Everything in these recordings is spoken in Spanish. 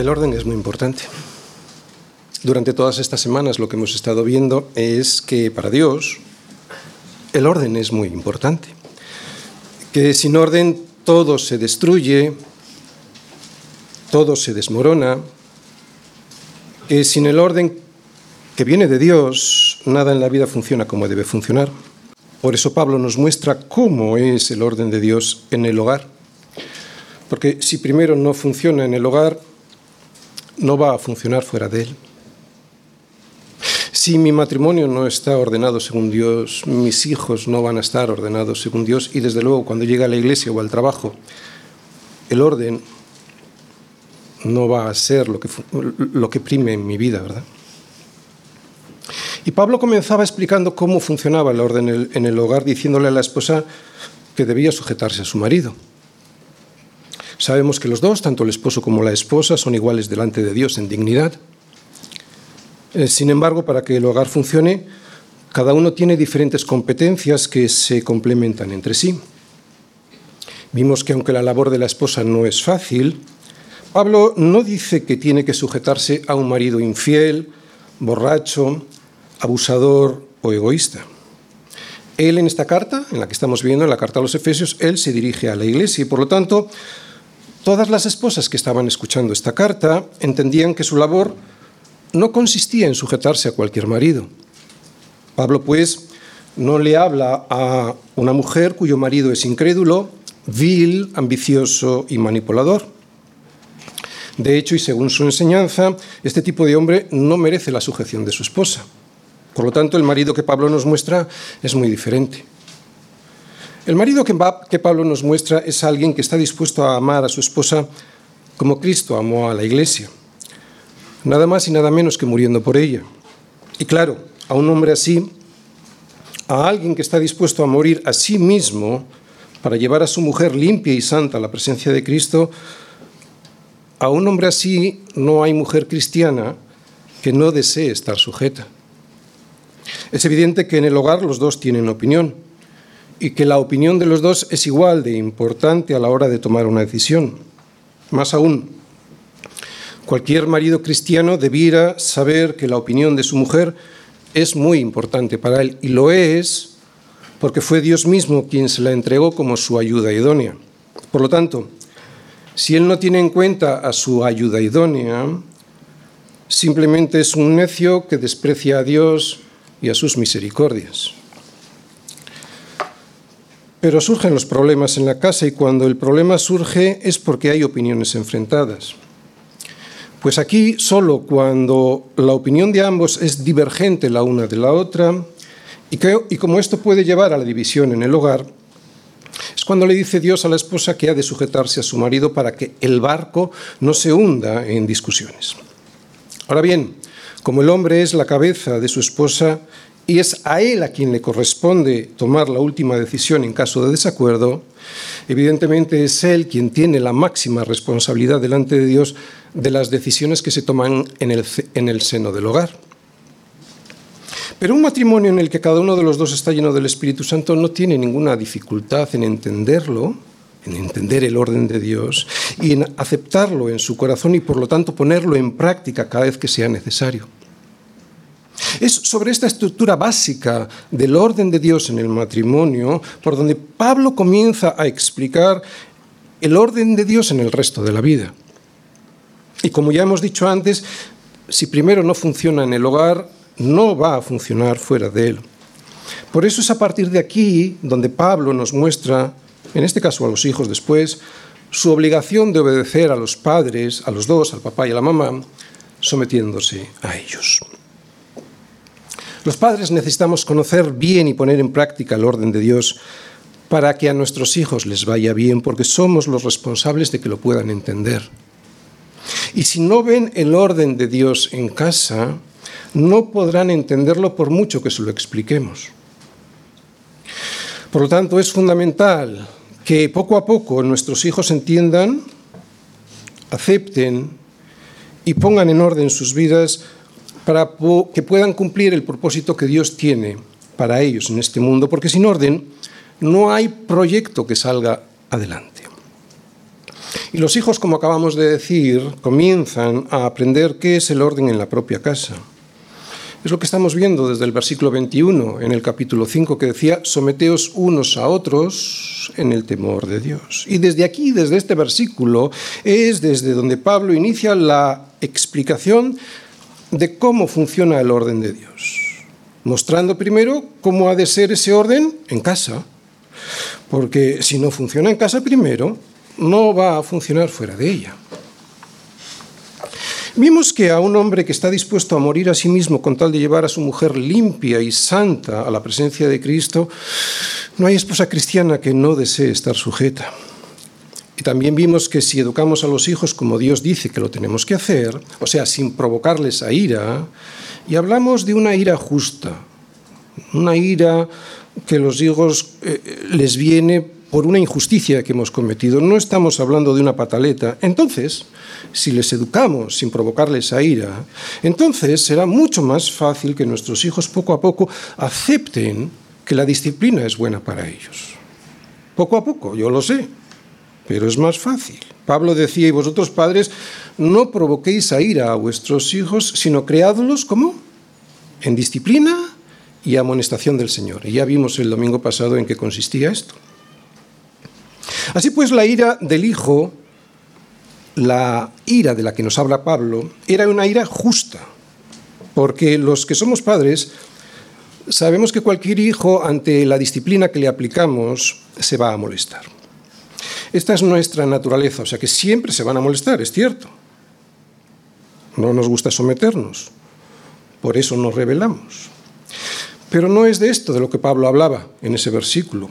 El orden es muy importante. Durante todas estas semanas lo que hemos estado viendo es que para Dios el orden es muy importante. Que sin orden todo se destruye, todo se desmorona, que sin el orden que viene de Dios, nada en la vida funciona como debe funcionar. Por eso Pablo nos muestra cómo es el orden de Dios en el hogar. Porque si primero no funciona en el hogar, no va a funcionar fuera de él. Si mi matrimonio no está ordenado según Dios, mis hijos no van a estar ordenados según Dios y desde luego cuando llega a la iglesia o al trabajo, el orden no va a ser lo que, lo que prime en mi vida, ¿verdad? Y Pablo comenzaba explicando cómo funcionaba el orden en el hogar, diciéndole a la esposa que debía sujetarse a su marido. Sabemos que los dos, tanto el esposo como la esposa, son iguales delante de Dios en dignidad. Eh, sin embargo, para que el hogar funcione, cada uno tiene diferentes competencias que se complementan entre sí. Vimos que aunque la labor de la esposa no es fácil, Pablo no dice que tiene que sujetarse a un marido infiel, borracho, abusador o egoísta. Él en esta carta, en la que estamos viendo, en la carta a los Efesios, él se dirige a la iglesia y por lo tanto Todas las esposas que estaban escuchando esta carta entendían que su labor no consistía en sujetarse a cualquier marido. Pablo, pues, no le habla a una mujer cuyo marido es incrédulo, vil, ambicioso y manipulador. De hecho, y según su enseñanza, este tipo de hombre no merece la sujeción de su esposa. Por lo tanto, el marido que Pablo nos muestra es muy diferente. El marido que Pablo nos muestra es alguien que está dispuesto a amar a su esposa como Cristo amó a la iglesia, nada más y nada menos que muriendo por ella. Y claro, a un hombre así, a alguien que está dispuesto a morir a sí mismo para llevar a su mujer limpia y santa a la presencia de Cristo, a un hombre así no hay mujer cristiana que no desee estar sujeta. Es evidente que en el hogar los dos tienen opinión y que la opinión de los dos es igual de importante a la hora de tomar una decisión. Más aún, cualquier marido cristiano debiera saber que la opinión de su mujer es muy importante para él y lo es porque fue Dios mismo quien se la entregó como su ayuda idónea. Por lo tanto, si él no tiene en cuenta a su ayuda idónea, simplemente es un necio que desprecia a Dios y a sus misericordias. Pero surgen los problemas en la casa y cuando el problema surge es porque hay opiniones enfrentadas. Pues aquí solo cuando la opinión de ambos es divergente la una de la otra y, y como esto puede llevar a la división en el hogar, es cuando le dice Dios a la esposa que ha de sujetarse a su marido para que el barco no se hunda en discusiones. Ahora bien, como el hombre es la cabeza de su esposa, y es a él a quien le corresponde tomar la última decisión en caso de desacuerdo, evidentemente es él quien tiene la máxima responsabilidad delante de Dios de las decisiones que se toman en el, en el seno del hogar. Pero un matrimonio en el que cada uno de los dos está lleno del Espíritu Santo no tiene ninguna dificultad en entenderlo, en entender el orden de Dios y en aceptarlo en su corazón y por lo tanto ponerlo en práctica cada vez que sea necesario. Es sobre esta estructura básica del orden de Dios en el matrimonio por donde Pablo comienza a explicar el orden de Dios en el resto de la vida. Y como ya hemos dicho antes, si primero no funciona en el hogar, no va a funcionar fuera de él. Por eso es a partir de aquí donde Pablo nos muestra, en este caso a los hijos después, su obligación de obedecer a los padres, a los dos, al papá y a la mamá, sometiéndose a ellos. Los padres necesitamos conocer bien y poner en práctica el orden de Dios para que a nuestros hijos les vaya bien, porque somos los responsables de que lo puedan entender. Y si no ven el orden de Dios en casa, no podrán entenderlo por mucho que se lo expliquemos. Por lo tanto, es fundamental que poco a poco nuestros hijos entiendan, acepten y pongan en orden sus vidas para que puedan cumplir el propósito que Dios tiene para ellos en este mundo, porque sin orden no hay proyecto que salga adelante. Y los hijos, como acabamos de decir, comienzan a aprender qué es el orden en la propia casa. Es lo que estamos viendo desde el versículo 21 en el capítulo 5 que decía, someteos unos a otros en el temor de Dios. Y desde aquí, desde este versículo, es desde donde Pablo inicia la explicación de cómo funciona el orden de Dios, mostrando primero cómo ha de ser ese orden en casa, porque si no funciona en casa primero, no va a funcionar fuera de ella. Vimos que a un hombre que está dispuesto a morir a sí mismo con tal de llevar a su mujer limpia y santa a la presencia de Cristo, no hay esposa cristiana que no desee estar sujeta. Y también vimos que si educamos a los hijos como Dios dice que lo tenemos que hacer, o sea, sin provocarles a ira, y hablamos de una ira justa, una ira que los hijos eh, les viene por una injusticia que hemos cometido. No estamos hablando de una pataleta. Entonces, si les educamos sin provocarles a ira, entonces será mucho más fácil que nuestros hijos poco a poco acepten que la disciplina es buena para ellos. Poco a poco, yo lo sé, pero es más fácil. Pablo decía, y vosotros padres, no provoquéis a ira a vuestros hijos, sino creadlos como en disciplina y amonestación del Señor. Y ya vimos el domingo pasado en qué consistía esto. Así pues, la ira del Hijo, la ira de la que nos habla Pablo, era una ira justa, porque los que somos padres sabemos que cualquier hijo, ante la disciplina que le aplicamos, se va a molestar. Esta es nuestra naturaleza, o sea que siempre se van a molestar, es cierto. No nos gusta someternos, por eso nos rebelamos. Pero no es de esto de lo que Pablo hablaba en ese versículo.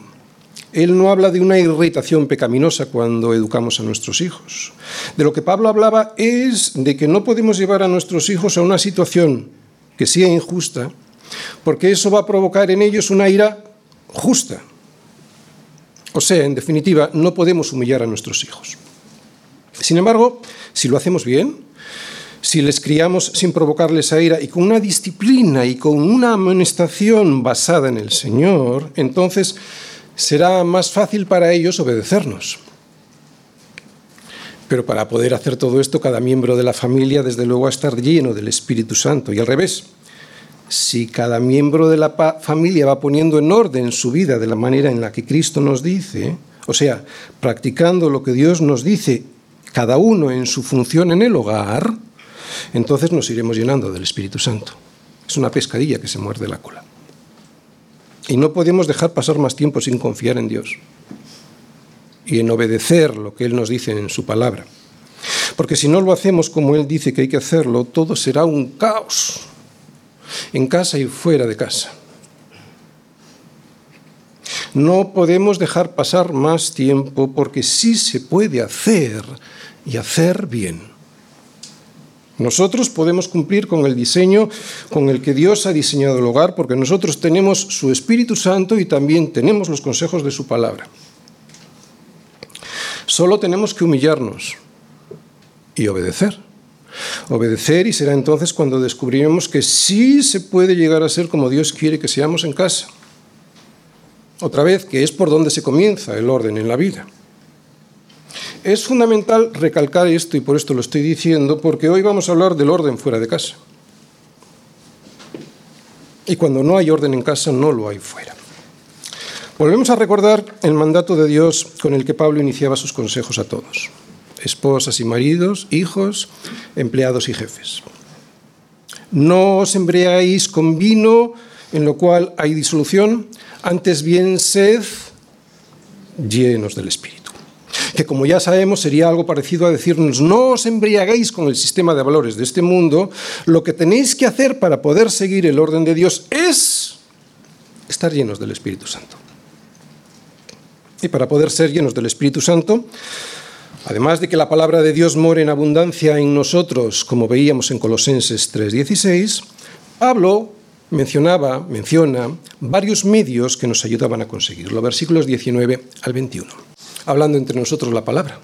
Él no habla de una irritación pecaminosa cuando educamos a nuestros hijos. De lo que Pablo hablaba es de que no podemos llevar a nuestros hijos a una situación que sea injusta, porque eso va a provocar en ellos una ira justa. O sea, en definitiva, no podemos humillar a nuestros hijos. Sin embargo, si lo hacemos bien, si les criamos sin provocarles a ira y con una disciplina y con una amonestación basada en el Señor, entonces será más fácil para ellos obedecernos. Pero para poder hacer todo esto, cada miembro de la familia, desde luego, va a estar lleno del Espíritu Santo. Y al revés, si cada miembro de la familia va poniendo en orden su vida de la manera en la que Cristo nos dice, o sea, practicando lo que Dios nos dice, cada uno en su función en el hogar, entonces nos iremos llenando del Espíritu Santo. Es una pescadilla que se muerde la cola. Y no podemos dejar pasar más tiempo sin confiar en Dios y en obedecer lo que Él nos dice en su palabra. Porque si no lo hacemos como Él dice que hay que hacerlo, todo será un caos, en casa y fuera de casa. No podemos dejar pasar más tiempo porque sí se puede hacer y hacer bien. Nosotros podemos cumplir con el diseño con el que Dios ha diseñado el hogar porque nosotros tenemos su Espíritu Santo y también tenemos los consejos de su palabra. Solo tenemos que humillarnos y obedecer. Obedecer y será entonces cuando descubriremos que sí se puede llegar a ser como Dios quiere que seamos en casa. Otra vez, que es por donde se comienza el orden en la vida. Es fundamental recalcar esto y por esto lo estoy diciendo, porque hoy vamos a hablar del orden fuera de casa. Y cuando no hay orden en casa, no lo hay fuera. Volvemos a recordar el mandato de Dios con el que Pablo iniciaba sus consejos a todos, esposas y maridos, hijos, empleados y jefes. No os embriagáis con vino en lo cual hay disolución, antes bien sed llenos del Espíritu que como ya sabemos sería algo parecido a decirnos, no os embriaguéis con el sistema de valores de este mundo, lo que tenéis que hacer para poder seguir el orden de Dios es estar llenos del Espíritu Santo. Y para poder ser llenos del Espíritu Santo, además de que la palabra de Dios more en abundancia en nosotros, como veíamos en Colosenses 3:16, Pablo mencionaba, menciona varios medios que nos ayudaban a conseguirlo, versículos 19 al 21 hablando entre nosotros la palabra.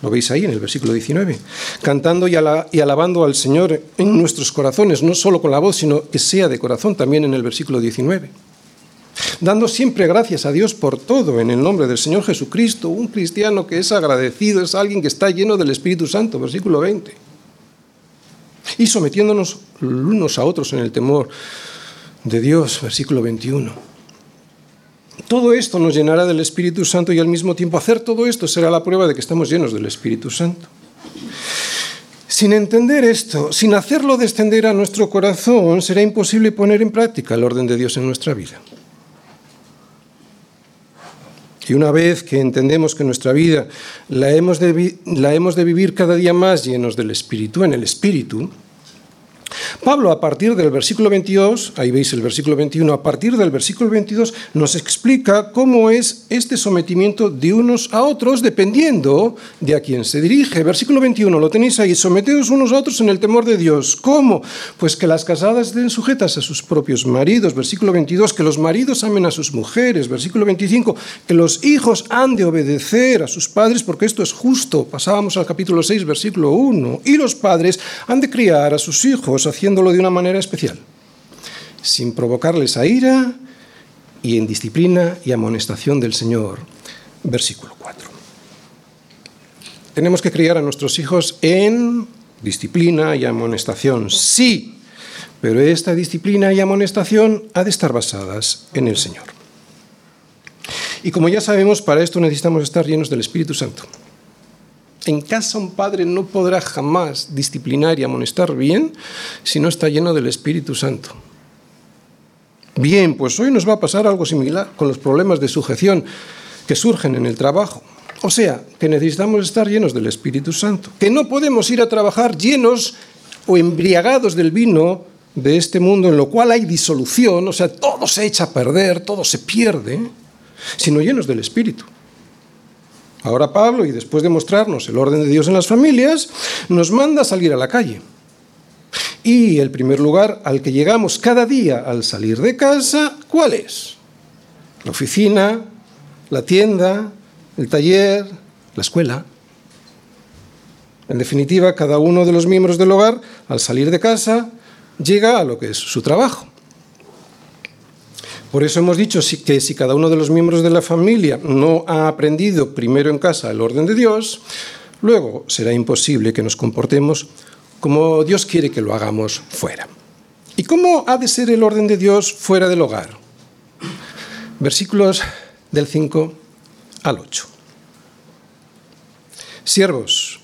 Lo veis ahí en el versículo 19. Cantando y, alabando al Señor en nuestros corazones, no solo con la voz, sino que sea de corazón también en el versículo 19. Dando siempre gracias a Dios por todo en el nombre del Señor Jesucristo. Un cristiano que es agradecido es alguien que está lleno del Espíritu Santo, versículo 20. Y sometiéndonos unos a otros en el temor de Dios, versículo 21. Todo esto nos llenará del Espíritu Santo y al mismo tiempo hacer todo esto será la prueba de que estamos llenos del Espíritu Santo. Sin entender esto, sin hacerlo descender a nuestro corazón, será imposible poner en práctica el orden de Dios en nuestra vida. Y una vez que entendemos que nuestra vida la hemos de, la hemos de vivir cada día más llenos del Espíritu, en el Espíritu, Pablo, a partir del versículo 22, ahí veis el versículo 21, a partir del versículo 22 nos explica cómo es este sometimiento de unos a otros dependiendo de a quién se dirige. Versículo 21, lo tenéis ahí, someteos unos a otros en el temor de Dios. ¿Cómo? Pues que las casadas estén sujetas a sus propios maridos. Versículo 22, que los maridos amen a sus mujeres. Versículo 25, que los hijos han de obedecer a sus padres porque esto es justo. Pasábamos al capítulo 6, versículo 1. Y los padres han de criar a sus hijos haciéndolo de una manera especial, sin provocarles a ira y en disciplina y amonestación del Señor. Versículo 4. Tenemos que criar a nuestros hijos en disciplina y amonestación, sí, pero esta disciplina y amonestación ha de estar basadas en el Señor. Y como ya sabemos, para esto necesitamos estar llenos del Espíritu Santo. En casa un padre no podrá jamás disciplinar y amonestar bien si no está lleno del Espíritu Santo. Bien, pues hoy nos va a pasar algo similar con los problemas de sujeción que surgen en el trabajo. O sea, que necesitamos estar llenos del Espíritu Santo, que no podemos ir a trabajar llenos o embriagados del vino de este mundo en lo cual hay disolución, o sea, todo se echa a perder, todo se pierde, sino llenos del Espíritu. Ahora Pablo, y después de mostrarnos el orden de Dios en las familias, nos manda a salir a la calle. Y el primer lugar al que llegamos cada día al salir de casa, ¿cuál es? La oficina, la tienda, el taller, la escuela. En definitiva, cada uno de los miembros del hogar, al salir de casa, llega a lo que es su trabajo. Por eso hemos dicho que si cada uno de los miembros de la familia no ha aprendido primero en casa el orden de Dios, luego será imposible que nos comportemos como Dios quiere que lo hagamos fuera. ¿Y cómo ha de ser el orden de Dios fuera del hogar? Versículos del 5 al 8. Siervos,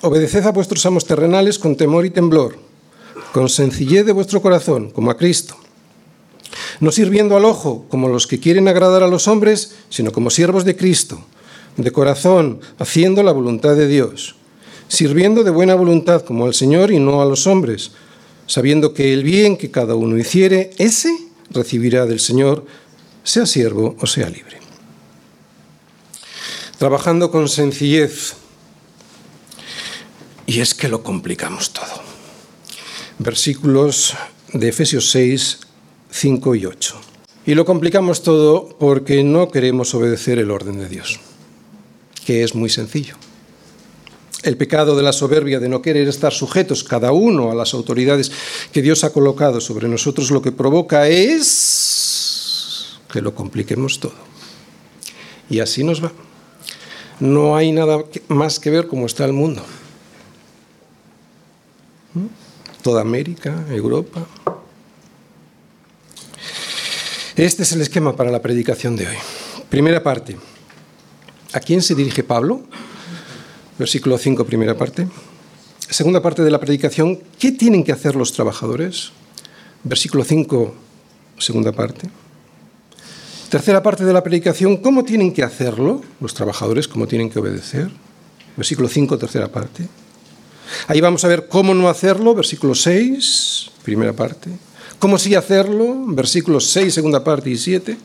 obedeced a vuestros amos terrenales con temor y temblor, con sencillez de vuestro corazón, como a Cristo no sirviendo al ojo como los que quieren agradar a los hombres, sino como siervos de Cristo, de corazón, haciendo la voluntad de Dios, sirviendo de buena voluntad como al Señor y no a los hombres, sabiendo que el bien que cada uno hiciere, ese recibirá del Señor, sea siervo o sea libre. Trabajando con sencillez, y es que lo complicamos todo. Versículos de Efesios 6 5 y 8. Y lo complicamos todo porque no queremos obedecer el orden de Dios, que es muy sencillo. El pecado de la soberbia de no querer estar sujetos cada uno a las autoridades que Dios ha colocado sobre nosotros lo que provoca es que lo compliquemos todo. Y así nos va. No hay nada más que ver cómo está el mundo. ¿Mm? Toda América, Europa, este es el esquema para la predicación de hoy. Primera parte. ¿A quién se dirige Pablo? Versículo 5, primera parte. Segunda parte de la predicación. ¿Qué tienen que hacer los trabajadores? Versículo 5, segunda parte. Tercera parte de la predicación. ¿Cómo tienen que hacerlo los trabajadores? ¿Cómo tienen que obedecer? Versículo 5, tercera parte. Ahí vamos a ver cómo no hacerlo. Versículo 6, primera parte. ¿Cómo sí hacerlo? Versículos 6, segunda parte y 7.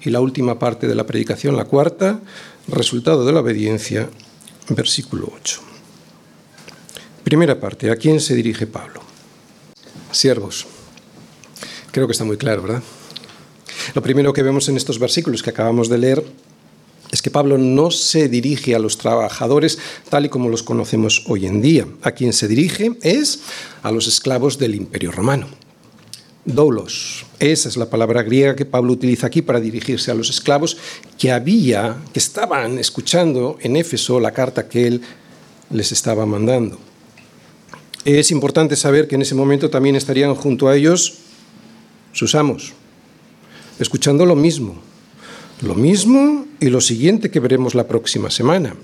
Y la última parte de la predicación, la cuarta, resultado de la obediencia, versículo 8. Primera parte, ¿a quién se dirige Pablo? Siervos. Creo que está muy claro, ¿verdad? Lo primero que vemos en estos versículos que acabamos de leer es que Pablo no se dirige a los trabajadores tal y como los conocemos hoy en día. A quien se dirige es a los esclavos del imperio romano. doulos. Esa es la palabra griega que Pablo utiliza aquí para dirigirse a los esclavos que había, que estaban escuchando en Éfeso la carta que él les estaba mandando. Es importante saber que en ese momento también estarían junto a ellos sus amos, escuchando lo mismo, lo mismo y lo siguiente que veremos la próxima semana.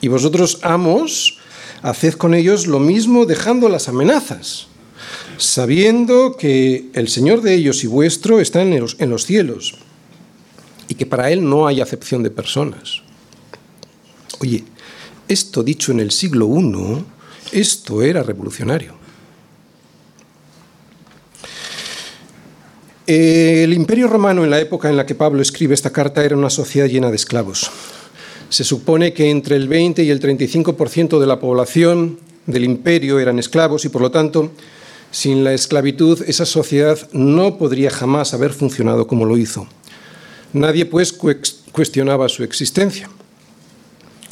Y vosotros, amos, haced con ellos lo mismo dejando las amenazas, sabiendo que el Señor de ellos y vuestro está en los, en los cielos y que para Él no hay acepción de personas. Oye, esto dicho en el siglo I, esto era revolucionario. El imperio romano en la época en la que Pablo escribe esta carta era una sociedad llena de esclavos. Se supone que entre el 20 y el 35% de la población del imperio eran esclavos y por lo tanto, sin la esclavitud, esa sociedad no podría jamás haber funcionado como lo hizo. Nadie pues cuestionaba su existencia.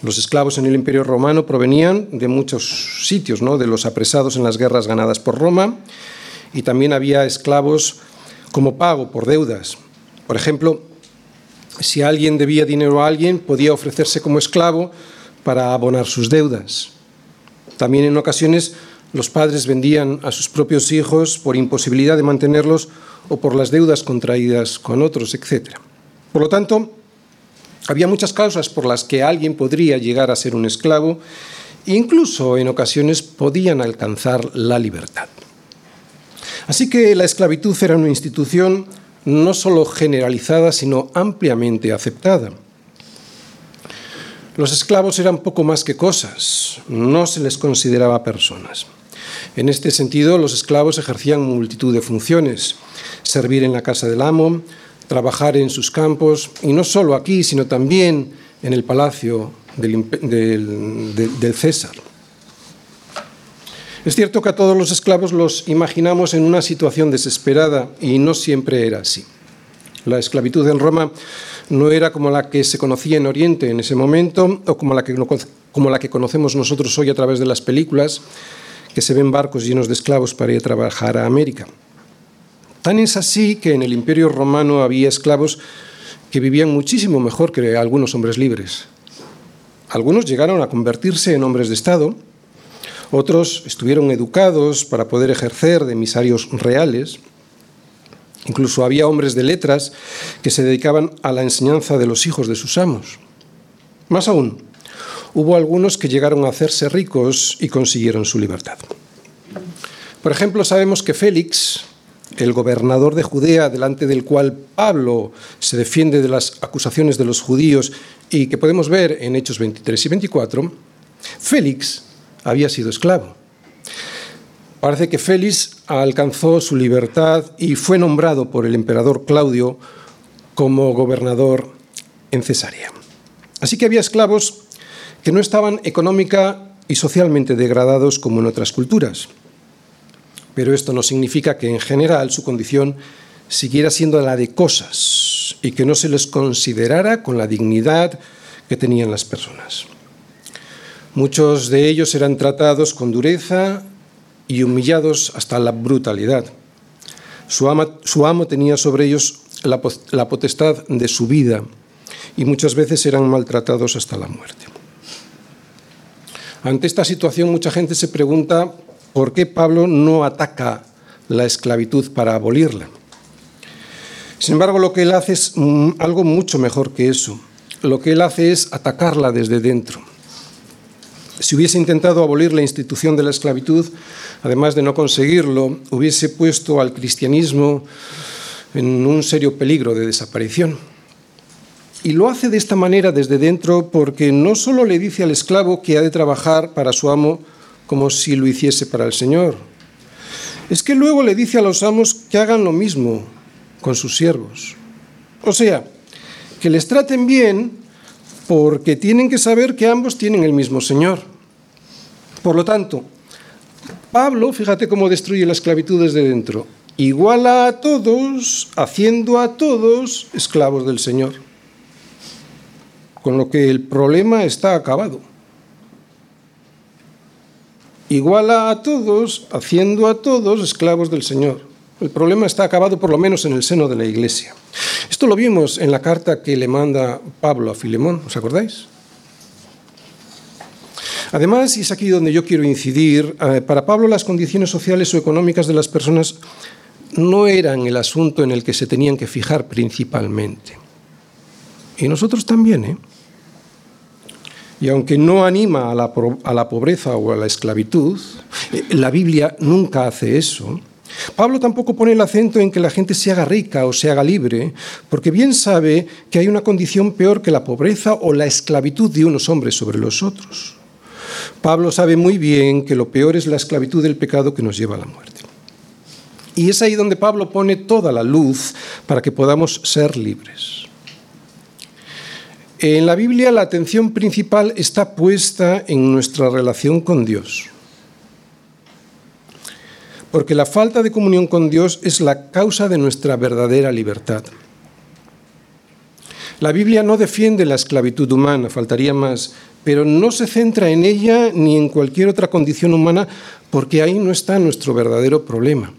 Los esclavos en el Imperio Romano provenían de muchos sitios, ¿no? de los apresados en las guerras ganadas por Roma, y también había esclavos como pago por deudas. Por ejemplo, si alguien debía dinero a alguien, podía ofrecerse como esclavo para abonar sus deudas. También en ocasiones los padres vendían a sus propios hijos por imposibilidad de mantenerlos o por las deudas contraídas con otros, etc. Por lo tanto, había muchas causas por las que alguien podría llegar a ser un esclavo, incluso en ocasiones podían alcanzar la libertad. Así que la esclavitud era una institución no solo generalizada, sino ampliamente aceptada. Los esclavos eran poco más que cosas, no se les consideraba personas. En este sentido, los esclavos ejercían multitud de funciones, servir en la casa del amo, trabajar en sus campos, y no solo aquí, sino también en el palacio del, del, César. Es cierto que a todos los esclavos los imaginamos en una situación desesperada y no siempre era así. La esclavitud en Roma no era como la que se conocía en Oriente en ese momento o como la que, conocemos nosotros hoy a través de las películas, que se ven barcos llenos de esclavos para ir a trabajar a América. Tan es así que en el Imperio Romano había esclavos que vivían muchísimo mejor que algunos hombres libres. Algunos llegaron a convertirse en hombres de Estado, otros estuvieron educados para poder ejercer de emisarios reales, incluso había hombres de letras que se dedicaban a la enseñanza de los hijos de sus amos. Más aún, hubo algunos que llegaron a hacerse ricos y consiguieron su libertad. Por ejemplo, sabemos que Félix, el gobernador de Judea, delante del cual Pablo se defiende de las acusaciones de los judíos y que podemos ver en Hechos 23 y 24, Félix había sido esclavo. Parece que Félix alcanzó su libertad y fue nombrado por el emperador Claudio como gobernador en Cesarea. Así que había esclavos que no estaban económica y socialmente degradados como en otras culturas pero esto no significa que en general su condición siguiera siendo la de cosas y que no se les considerara con la dignidad que tenían las personas. Muchos de ellos eran tratados con dureza y humillados hasta la brutalidad. Su, amo tenía sobre ellos la, la potestad de su vida y muchas veces eran maltratados hasta la muerte. Ante esta situación mucha gente se pregunta ¿Por qué Pablo no ataca la esclavitud para abolirla? Sin embargo, lo que él hace es mm, algo mucho mejor que eso. Lo que él hace es atacarla desde dentro. Si hubiese intentado abolir la institución de la esclavitud, además de no conseguirlo, hubiese puesto al cristianismo en un serio peligro de desaparición. Y lo hace de esta manera desde dentro porque no solo le dice al esclavo que ha de trabajar para su amo como si lo hiciese para el Señor. Es que luego le dice a los amos que hagan lo mismo con sus siervos. O sea, que les traten bien porque tienen que saber que ambos tienen el mismo Señor. Por lo tanto, Pablo, fíjate cómo destruye la esclavitud desde dentro, iguala a todos, haciendo a todos esclavos del Señor. Con lo que el problema está acabado iguala a todos, haciendo a todos esclavos del Señor. El problema está acabado por lo menos en el seno de la Iglesia. Esto lo vimos en la carta que le manda Pablo a Filemón, ¿os acordáis? Además, y es aquí donde yo quiero incidir, eh, para Pablo las condiciones sociales o económicas de las personas no eran el asunto en el que se tenían que fijar principalmente. Y nosotros también, ¿eh? Y aunque no anima a la, a la pobreza o a la esclavitud, eh, la Biblia nunca hace eso. Pablo tampoco pone el acento en que la gente se haga rica o se haga libre, porque bien sabe que hay una condición peor que la pobreza o la esclavitud de unos hombres sobre los otros. Pablo sabe muy bien que lo peor es la esclavitud del pecado que nos lleva a la muerte. Y es ahí donde Pablo pone toda la luz para que podamos ser libres. En la Biblia la atención principal está puesta en nuestra relación con Dios. Porque la falta de comunión con Dios es la causa de nuestra verdadera libertad. La Biblia no defiende la esclavitud humana, faltaría más, pero no se centra en ella ni en cualquier otra condición humana porque ahí no está nuestro verdadero problema.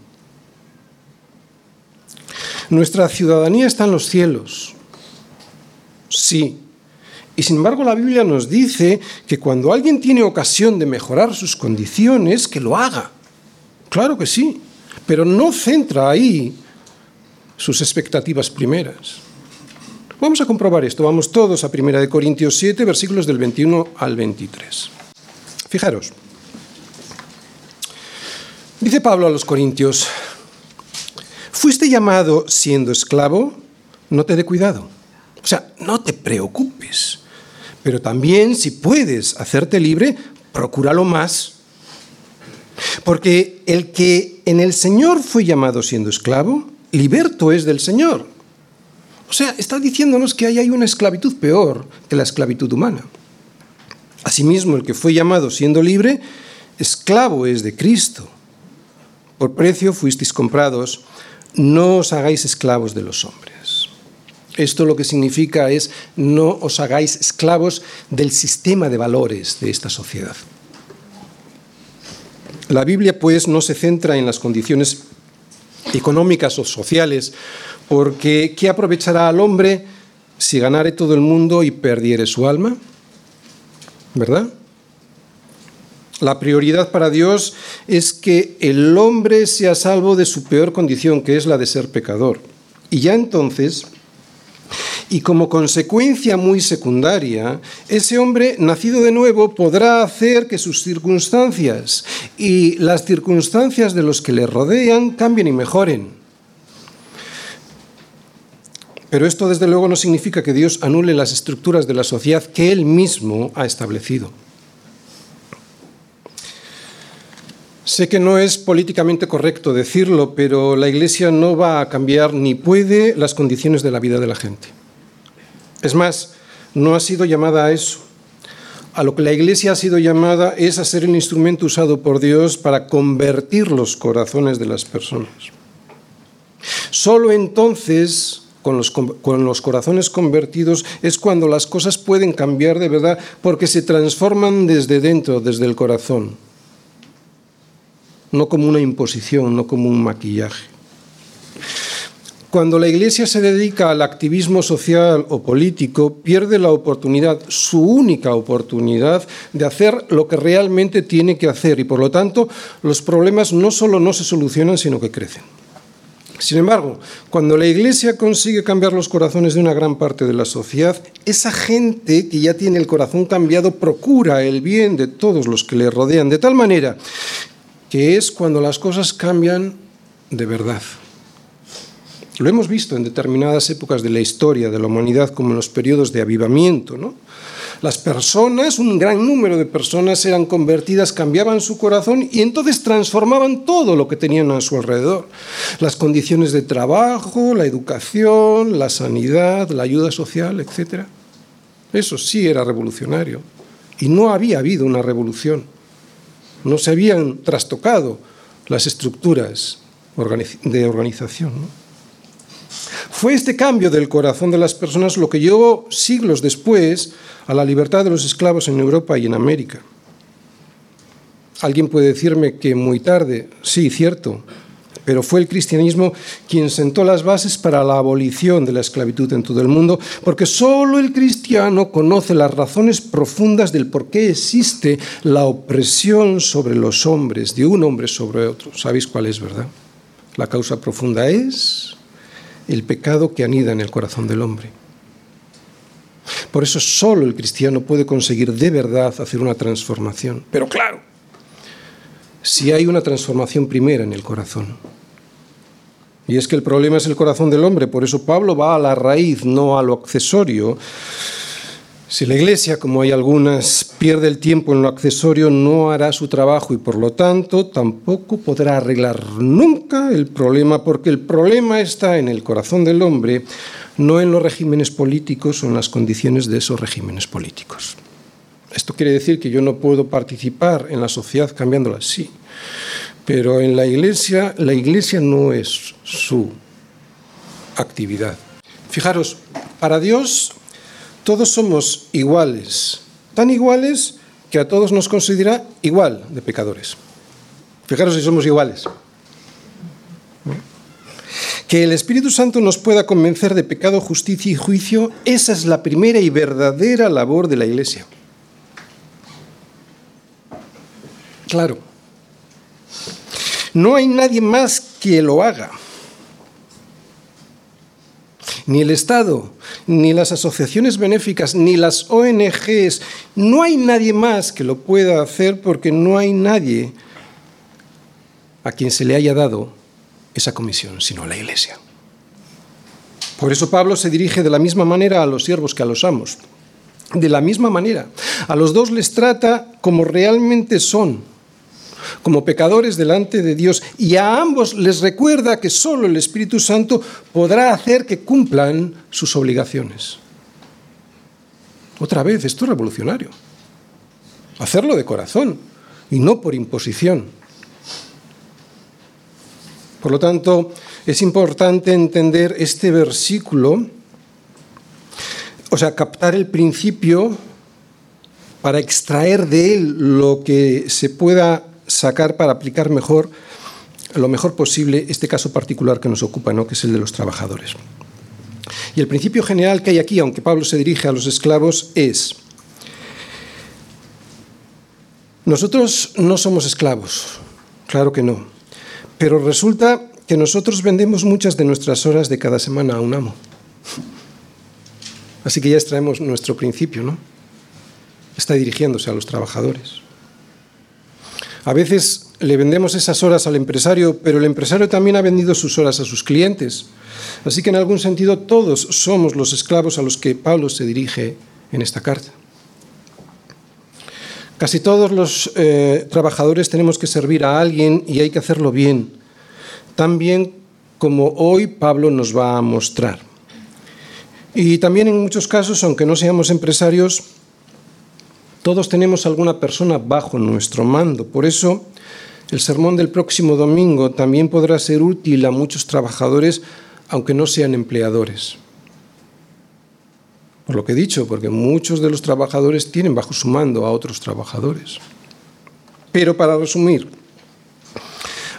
Nuestra ciudadanía está en los cielos, sí, y sin embargo la Biblia nos dice que cuando alguien tiene ocasión de mejorar sus condiciones, que lo haga. Claro que sí, pero no centra ahí sus expectativas primeras. Vamos a comprobar esto. Vamos todos a 1 Corintios 7, versículos del 21 al 23. Fijaros. Dice Pablo a los Corintios, fuiste llamado siendo esclavo, no te dé cuidado. O sea, no te preocupes. Pero también si puedes hacerte libre, procúralo más. Porque el que en el Señor fue llamado siendo esclavo, liberto es del Señor. O sea, está diciéndonos que ahí hay una esclavitud peor que la esclavitud humana. Asimismo, el que fue llamado siendo libre, esclavo es de Cristo. Por precio fuisteis comprados, no os hagáis esclavos de los hombres. Esto lo que significa es no os hagáis esclavos del sistema de valores de esta sociedad. La Biblia pues no se centra en las condiciones económicas o sociales, porque ¿qué aprovechará al hombre si ganare todo el mundo y perdiere su alma? ¿Verdad? La prioridad para Dios es que el hombre sea salvo de su peor condición, que es la de ser pecador. Y ya entonces y como consecuencia muy secundaria, ese hombre nacido de nuevo podrá hacer que sus circunstancias y las circunstancias de los que le rodean cambien y mejoren. Pero esto desde luego no significa que Dios anule las estructuras de la sociedad que Él mismo ha establecido. Sé que no es políticamente correcto decirlo, pero la Iglesia no va a cambiar ni puede las condiciones de la vida de la gente. Es más, no ha sido llamada a eso. A lo que la Iglesia ha sido llamada es a ser el instrumento usado por Dios para convertir los corazones de las personas. Solo entonces, con los, con los, corazones convertidos, es cuando las cosas pueden cambiar de verdad, porque se transforman desde dentro, desde el corazón. No como una imposición, no como un maquillaje. Cuando la Iglesia se dedica al activismo social o político, pierde la oportunidad, su única oportunidad, de hacer lo que realmente tiene que hacer y por lo tanto los problemas no solo no se solucionan, sino que crecen. Sin embargo, cuando la Iglesia consigue cambiar los corazones de una gran parte de la sociedad, esa gente que ya tiene el corazón cambiado procura el bien de todos los que le rodean, de tal manera que es cuando las cosas cambian de verdad. Lo hemos visto en determinadas épocas de la historia de la humanidad, como en los periodos de avivamiento. ¿no? Las personas, un gran número de personas eran convertidas, cambiaban su corazón y entonces transformaban todo lo que tenían a su alrededor. Las condiciones de trabajo, la educación, la sanidad, la ayuda social, etc. Eso sí era revolucionario. Y no había habido una revolución. No se habían trastocado las estructuras de organización. Fue este cambio del corazón de las personas lo que llevó siglos después a la libertad de los esclavos en Europa y en América. Alguien puede decirme que muy tarde, sí, cierto, pero fue el cristianismo quien sentó las bases para la abolición de la esclavitud en todo el mundo, porque solo el cristiano conoce las razones profundas del por qué existe la opresión sobre los hombres, de un hombre sobre otro. ¿Sabéis cuál es, verdad? La causa profunda es el pecado que anida en el corazón del hombre. Por eso solo el cristiano puede conseguir de verdad hacer una transformación. Pero claro, si hay una transformación primera en el corazón. Y es que el problema es el corazón del hombre, por eso Pablo va a la raíz, no a lo accesorio. Si la Iglesia, como hay algunas, pierde el tiempo en lo accesorio, no hará su trabajo y por lo tanto tampoco podrá arreglar nunca el problema, porque el problema está en el corazón del hombre, no en los regímenes políticos o en las condiciones de esos regímenes políticos. Esto quiere decir que yo no puedo participar en la sociedad cambiándola, sí, pero en la iglesia, la iglesia no es su actividad. Fijaros, para Dios todos somos iguales, tan iguales que a todos nos considera igual de pecadores. Fijaros si somos iguales. Que el Espíritu Santo nos pueda convencer de pecado, justicia y juicio, esa es la primera y verdadera labor de la Iglesia. Claro, no hay nadie más que lo haga. Ni el Estado, ni las asociaciones benéficas, ni las ONGs. No hay nadie más que lo pueda hacer porque no hay nadie a quien se le haya dado esa comisión, sino la Iglesia. Por eso Pablo se dirige de la misma manera a los siervos que a los amos. De la misma manera. A los dos les trata como realmente son como pecadores delante de Dios y a ambos les recuerda que solo el Espíritu Santo podrá hacer que cumplan sus obligaciones. Otra vez, esto es revolucionario. Hacerlo de corazón y no por imposición. Por lo tanto, es importante entender este versículo, o sea, captar el principio para extraer de él lo que se pueda sacar para aplicar mejor, lo mejor posible, este caso particular que nos ocupa, ¿no? que es el de los trabajadores. Y el principio general que hay aquí, aunque Pablo se dirige a los esclavos, es, nosotros no somos esclavos, claro que no, pero resulta que nosotros vendemos muchas de nuestras horas de cada semana a un amo. Así que ya extraemos nuestro principio, ¿no? Está dirigiéndose a los trabajadores. A veces le vendemos esas horas al empresario, pero el empresario también ha vendido sus horas a sus clientes. Así que en algún sentido todos somos los esclavos a los que Pablo se dirige en esta carta. Casi todos los eh, trabajadores tenemos que servir a alguien y hay que hacerlo bien, tan bien como hoy Pablo nos va a mostrar. Y también en muchos casos, aunque no seamos empresarios, todos tenemos alguna persona bajo nuestro mando. Por eso, el sermón del próximo domingo también podrá ser útil a muchos trabajadores, aunque no sean empleadores. Por lo que he dicho, porque muchos de los trabajadores tienen bajo su mando a otros trabajadores. Pero para resumir,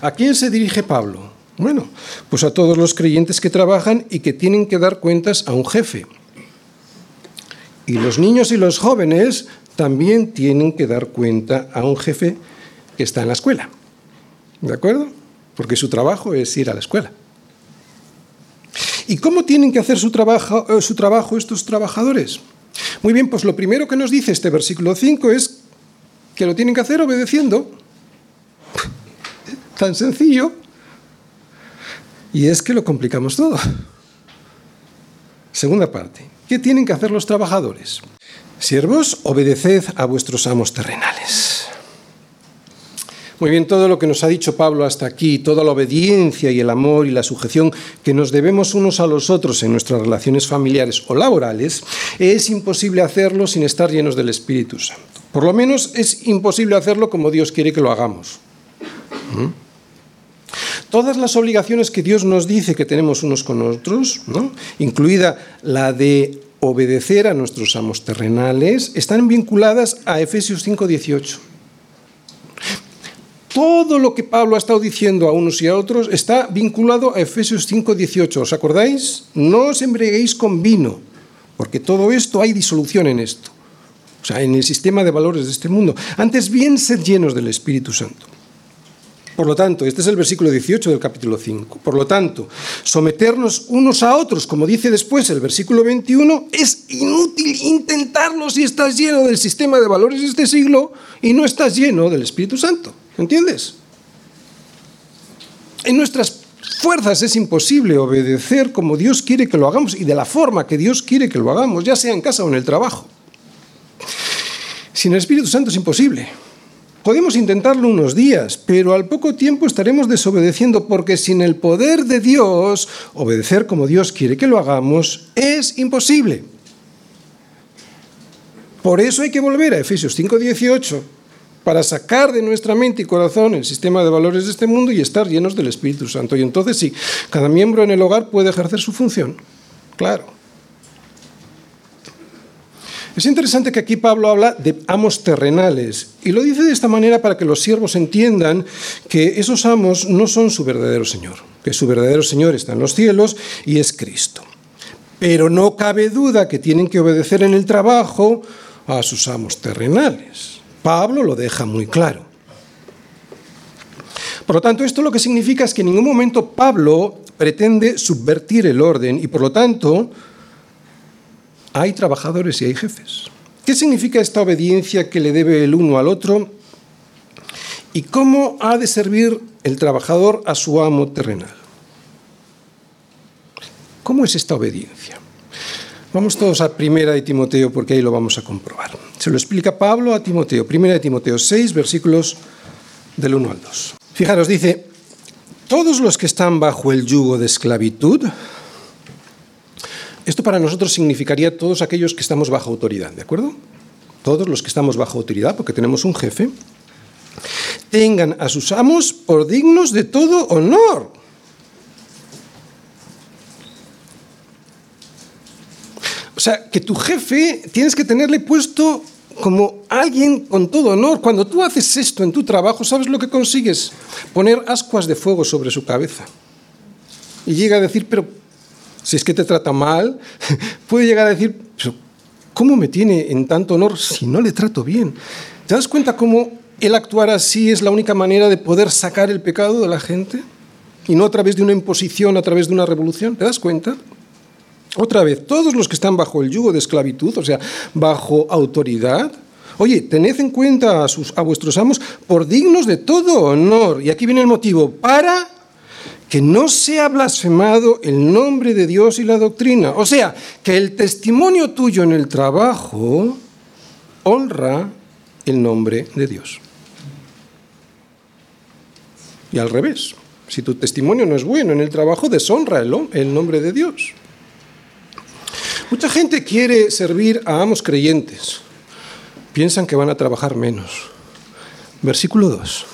¿a quién se dirige Pablo? Bueno, pues a todos los creyentes que trabajan y que tienen que dar cuentas a un jefe. Y los niños y los jóvenes también tienen que dar cuenta a un jefe que está en la escuela. ¿De acuerdo? Porque su trabajo es ir a la escuela. ¿Y cómo tienen que hacer su trabajo, eh, su trabajo estos trabajadores? Muy bien, pues lo primero que nos dice este versículo 5 es que lo tienen que hacer obedeciendo. Tan sencillo. Y es que lo complicamos todo. Segunda parte. ¿Qué tienen que hacer los trabajadores? Siervos, obedeced a vuestros amos terrenales. Muy bien, todo lo que nos ha dicho Pablo hasta aquí, toda la obediencia y el amor y la sujeción que nos debemos unos a los otros en nuestras relaciones familiares o laborales, es imposible hacerlo sin estar llenos del Espíritu Santo. Por lo menos es imposible hacerlo como Dios quiere que lo hagamos. ¿Mm? Todas las obligaciones que Dios nos dice que tenemos unos con otros, incluida la de obedecer a nuestros amos terrenales están vinculadas a Efesios 5:18. todo lo que Pablo ha estado diciendo a unos y a otros está vinculado a Efesios 5:18. ¿Os acordáis? No os embriaguéis con vino, porque todo esto hay disolución en esto. O sea, en el sistema de valores de este mundo. Antes bien, sed llenos del Espíritu Santo. Por lo tanto, este es el versículo 18 del capítulo 5. Por lo tanto, someternos unos a otros, como dice después el versículo 21, es inútil intentarlo si estás lleno del sistema de valores de este siglo y no estás lleno del Espíritu Santo. ¿Entiendes? En nuestras fuerzas es imposible obedecer como Dios quiere que lo hagamos y de la forma que Dios quiere que lo hagamos, ya sea en casa o en el trabajo. Sin el Espíritu Santo es imposible. Podemos intentarlo unos días, pero al poco tiempo estaremos desobedeciendo porque sin el poder de Dios, obedecer como Dios quiere que lo hagamos es imposible. Por eso hay que volver a Efesios 5:18 para sacar de nuestra mente y corazón el sistema de valores de este mundo y estar llenos del Espíritu Santo. Y entonces sí, cada miembro en el hogar puede ejercer su función. Claro. Es interesante que aquí Pablo habla de amos terrenales y lo dice de esta manera para que los siervos entiendan que esos amos no son su verdadero Señor, que su verdadero Señor está en los cielos y es Cristo. Pero no cabe duda que tienen que obedecer en el trabajo a sus amos terrenales. Pablo lo deja muy claro. Por lo tanto, esto lo que significa es que en ningún momento Pablo pretende subvertir el orden y por lo tanto hay trabajadores y hay jefes. ¿Qué significa esta obediencia que le debe el uno al otro? ¿Y cómo ha de servir el trabajador a su amo terrenal? ¿Cómo es esta obediencia? Vamos todos a Primera de Timoteo porque ahí lo vamos a comprobar. Se lo explica Pablo a Timoteo. Primera de Timoteo 6, versículos del 1 al 2. Fijaros, dice, todos los que están bajo el yugo de esclavitud, esto para nosotros significaría todos aquellos que estamos bajo autoridad, ¿de acuerdo? Todos los que estamos bajo autoridad, porque tenemos un jefe, tengan a sus amos por dignos de todo honor. O sea, que tu jefe tienes que tenerle puesto como alguien con todo honor. Cuando tú haces esto en tu trabajo, ¿sabes lo que consigues? Poner ascuas de fuego sobre su cabeza. Y llega a decir, pero si es que te trata mal, puede llegar a decir, ¿cómo me tiene en tanto honor si no le trato bien? ¿Te das cuenta cómo el actuar así es la única manera de poder sacar el pecado de la gente? Y no a través de una imposición, a través de una revolución. ¿Te das cuenta? Otra vez, todos los que están bajo el yugo de esclavitud, o sea, bajo autoridad, oye, tened en cuenta a, sus, a vuestros amos por dignos de todo honor. Y aquí viene el motivo, para que no sea blasfemado el nombre de Dios y la doctrina. O sea, que el testimonio tuyo en el trabajo honra el nombre de Dios. Y al revés, si tu testimonio no es bueno en el trabajo, deshonra el, nombre de Dios. Mucha gente quiere servir a amos creyentes. Piensan que van a trabajar menos. Versículo 2.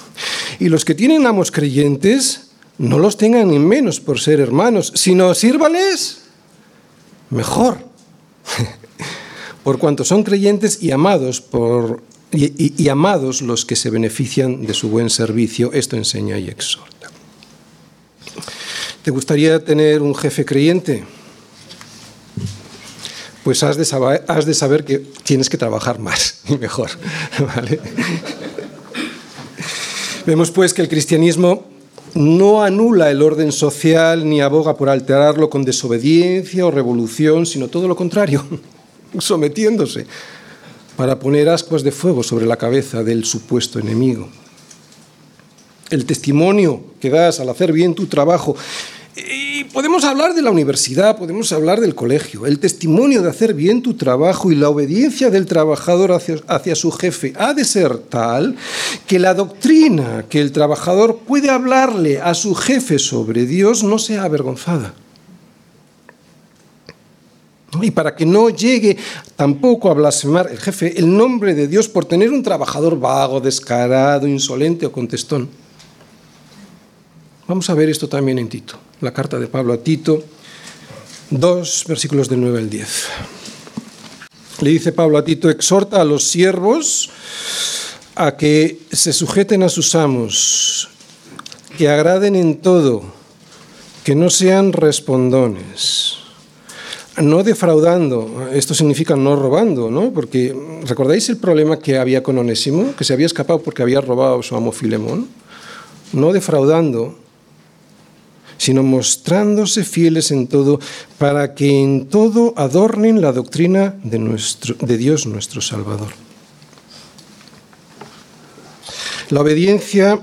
Y los que tienen amos creyentes no los tengan en menos por ser hermanos, sino sírvales mejor, por cuanto son creyentes y amados por amados los que se benefician de su buen servicio. Esto enseña y exhorta. ¿Te gustaría tener un jefe creyente? Pues has de saber, has de saber que tienes que trabajar más y mejor. Vemos pues que el cristianismo no anula el orden social ni aboga por alterarlo con desobediencia o revolución, sino todo lo contrario, sometiéndose para poner ascuas de fuego sobre la cabeza del supuesto enemigo. El testimonio que das al hacer bien tu trabajo podemos hablar de la universidad, podemos hablar del colegio. El testimonio de hacer bien tu trabajo y la obediencia del trabajador hacia, su jefe ha de ser tal que la doctrina que el trabajador puede hablarle a su jefe sobre Dios no sea avergonzada. Y para que no llegue tampoco a blasfemar el jefe el nombre de Dios por tener un trabajador vago, descarado, insolente o contestón. Vamos a ver esto también en Tito la carta de Pablo a Tito, 2 versículos del 9 al 10. Le dice Pablo a Tito, exhorta a los siervos a que se sujeten a sus amos, que agraden en todo, que no sean respondones, no defraudando, esto significa no robando, ¿no? Porque ¿recordáis el problema que había con Onésimo? Que se había escapado porque había robado a su amo Filemón. No defraudando, sino mostrándose fieles en todo, para que en todo adornen la doctrina de, nuestro, de Dios nuestro Salvador. La obediencia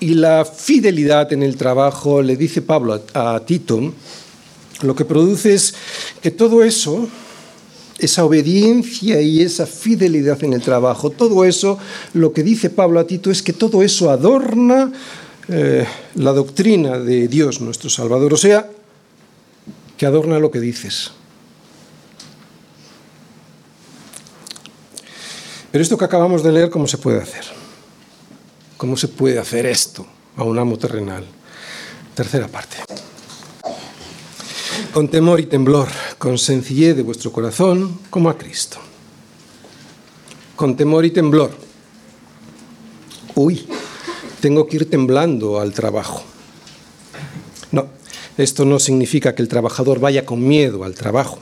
y la fidelidad en el trabajo, le dice Pablo a, Tito, lo que produce es que todo eso, esa obediencia y esa fidelidad en el trabajo, todo eso, lo que dice Pablo a Tito es que todo eso adorna eh, la doctrina de Dios nuestro Salvador, o sea, que adorna lo que dices. Pero esto que acabamos de leer, ¿cómo se puede hacer? ¿Cómo se puede hacer esto a un amo terrenal? Tercera parte. Con temor y temblor, con sencillez de vuestro corazón, como a Cristo. Con temor y temblor. Uy, tengo que ir temblando al trabajo. No, esto no significa que el trabajador vaya con miedo al trabajo.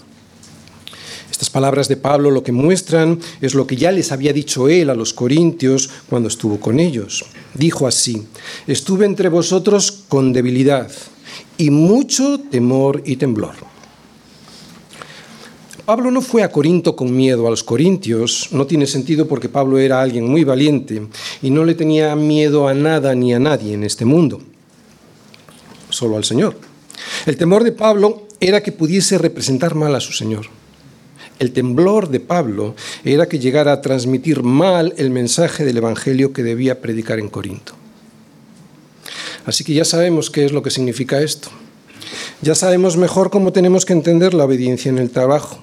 Estas palabras de Pablo lo que muestran es lo que ya les había dicho él a los corintios cuando estuvo con ellos. Dijo así, estuve entre vosotros con debilidad y mucho temor y temblor. Pablo no fue a Corinto con miedo a los corintios, no tiene sentido porque Pablo era alguien muy valiente y no le tenía miedo a nada ni a nadie en este mundo, solo al Señor. El temor de Pablo era que pudiese representar mal a su Señor. El temblor de Pablo era que llegara a transmitir mal el mensaje del Evangelio que debía predicar en Corinto. Así que ya sabemos qué es lo que significa esto. Ya sabemos mejor cómo tenemos que entender la obediencia en el trabajo,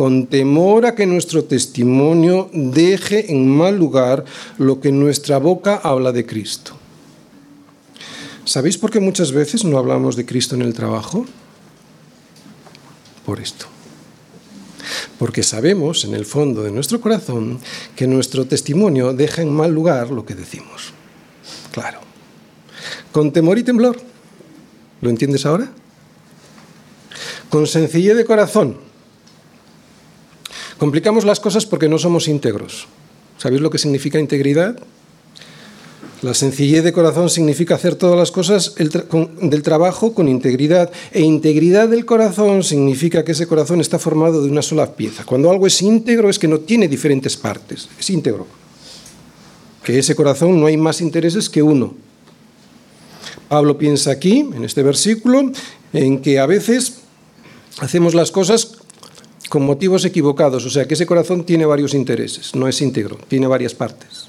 con temor a que nuestro testimonio deje en mal lugar lo que nuestra boca habla de Cristo. ¿Sabéis por qué muchas veces no hablamos de Cristo en el trabajo? Por esto porque sabemos en el fondo de nuestro corazón que nuestro testimonio deja en mal lugar lo que decimos. Claro. Con temor y temblor. ¿Lo entiendes ahora? Con sencillez de corazón. Complicamos las cosas porque no somos íntegros. ¿Sabéis lo que significa integridad? La sencillez de corazón significa hacer todas las cosas del trabajo con integridad. E integridad del corazón significa que ese corazón está formado de una sola pieza. Cuando algo es íntegro es que no tiene diferentes partes, es íntegro. Que ese corazón no hay más intereses que uno. Pablo piensa aquí, en este versículo, en que a veces hacemos las cosas con motivos equivocados, o sea que ese corazón tiene varios intereses, no es íntegro, tiene varias partes.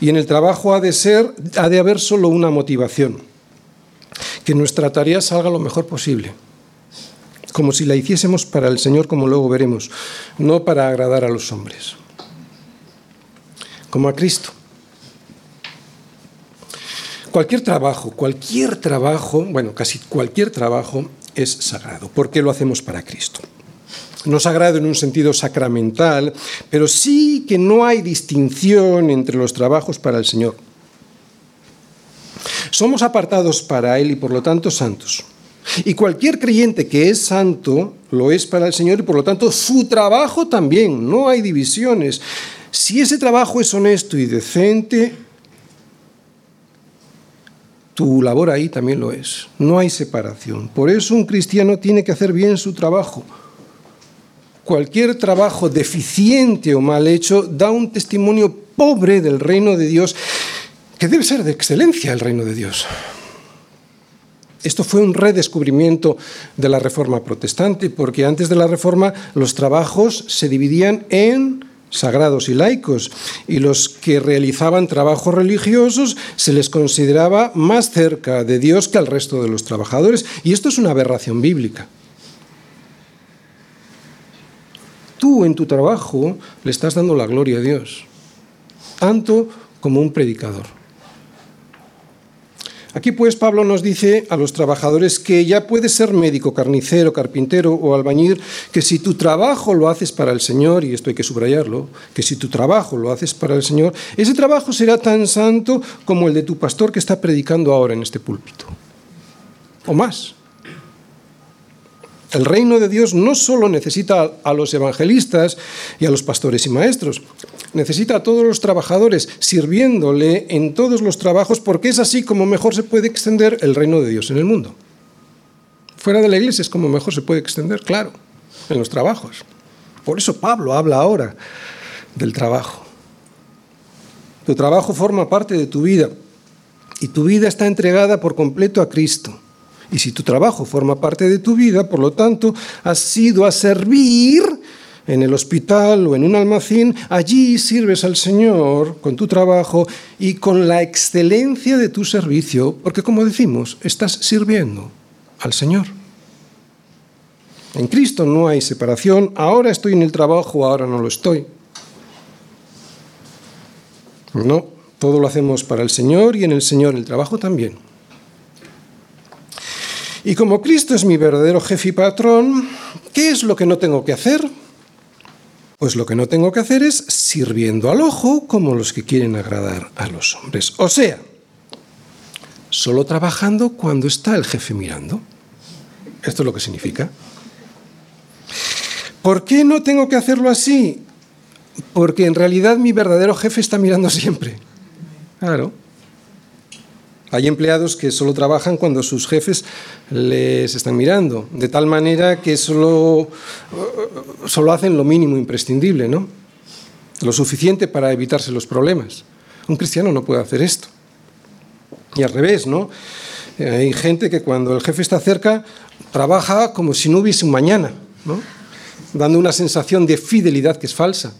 Y en el trabajo ha de ser, ha de haber solo una motivación, que nuestra tarea salga lo mejor posible, como si la hiciésemos para el Señor, como luego veremos, no para agradar a los hombres, como a Cristo. Cualquier trabajo, cualquier trabajo, bueno, casi cualquier trabajo es sagrado, porque lo hacemos para Cristo no sagrado en un sentido sacramental, pero sí que no hay distinción entre los trabajos para el Señor. Somos apartados para Él y por lo tanto santos. Y cualquier creyente que es santo lo es para el Señor y por lo tanto su trabajo también, no hay divisiones. Si ese trabajo es honesto y decente, tu labor ahí también lo es. No hay separación. Por eso un cristiano tiene que hacer bien su trabajo cualquier trabajo deficiente o mal hecho da un testimonio pobre del reino de Dios, que debe ser de excelencia el reino de Dios. Esto fue un redescubrimiento de la Reforma protestante, porque antes de la Reforma los trabajos se dividían en sagrados y laicos, y los que realizaban trabajos religiosos se les consideraba más cerca de Dios que al resto de los trabajadores, y esto es una aberración bíblica. Tú en tu trabajo le estás dando la gloria a Dios, tanto como un predicador. Aquí pues Pablo nos dice a los trabajadores que ya puedes ser médico, carnicero, carpintero o albañil, que si tu trabajo lo haces para el Señor, y esto hay que subrayarlo, que si tu trabajo lo haces para el Señor, ese trabajo será tan santo como el de tu pastor que está predicando ahora en este púlpito. O más. El reino de Dios no solo necesita a los evangelistas y a los pastores y maestros, necesita a todos los trabajadores sirviéndole en todos los trabajos porque es así como mejor se puede extender el reino de Dios en el mundo. Fuera de la iglesia es como mejor se puede extender, claro, en los trabajos. Por eso Pablo habla ahora del trabajo. Tu trabajo forma parte de tu vida y tu vida está entregada por completo a Cristo. Y si tu trabajo forma parte de tu vida, por lo tanto, has ido a servir en el hospital o en un almacén, allí sirves al Señor con tu trabajo y con la excelencia de tu servicio, porque como decimos, estás sirviendo al Señor. En Cristo no hay separación, ahora estoy en el trabajo, ahora no lo estoy. No, todo lo hacemos para el Señor y en el Señor el trabajo también. Y como Cristo es mi verdadero jefe y patrón, ¿qué es lo que no tengo que hacer? Pues lo que no tengo que hacer es sirviendo al ojo como los que quieren agradar a los hombres. O sea, solo trabajando cuando está el jefe mirando. Esto es lo que significa. ¿Por qué no tengo que hacerlo así? Porque en realidad mi verdadero jefe está mirando siempre. Claro. Hay empleados que solo trabajan cuando sus jefes les están mirando, de tal manera que solo, solo hacen lo mínimo imprescindible, ¿no? Lo suficiente para evitarse los problemas. Un cristiano no puede hacer esto. Y al revés, ¿no? Hay gente que cuando el jefe está cerca trabaja como si no hubiese un mañana, ¿no? dando una sensación de fidelidad que es falsa.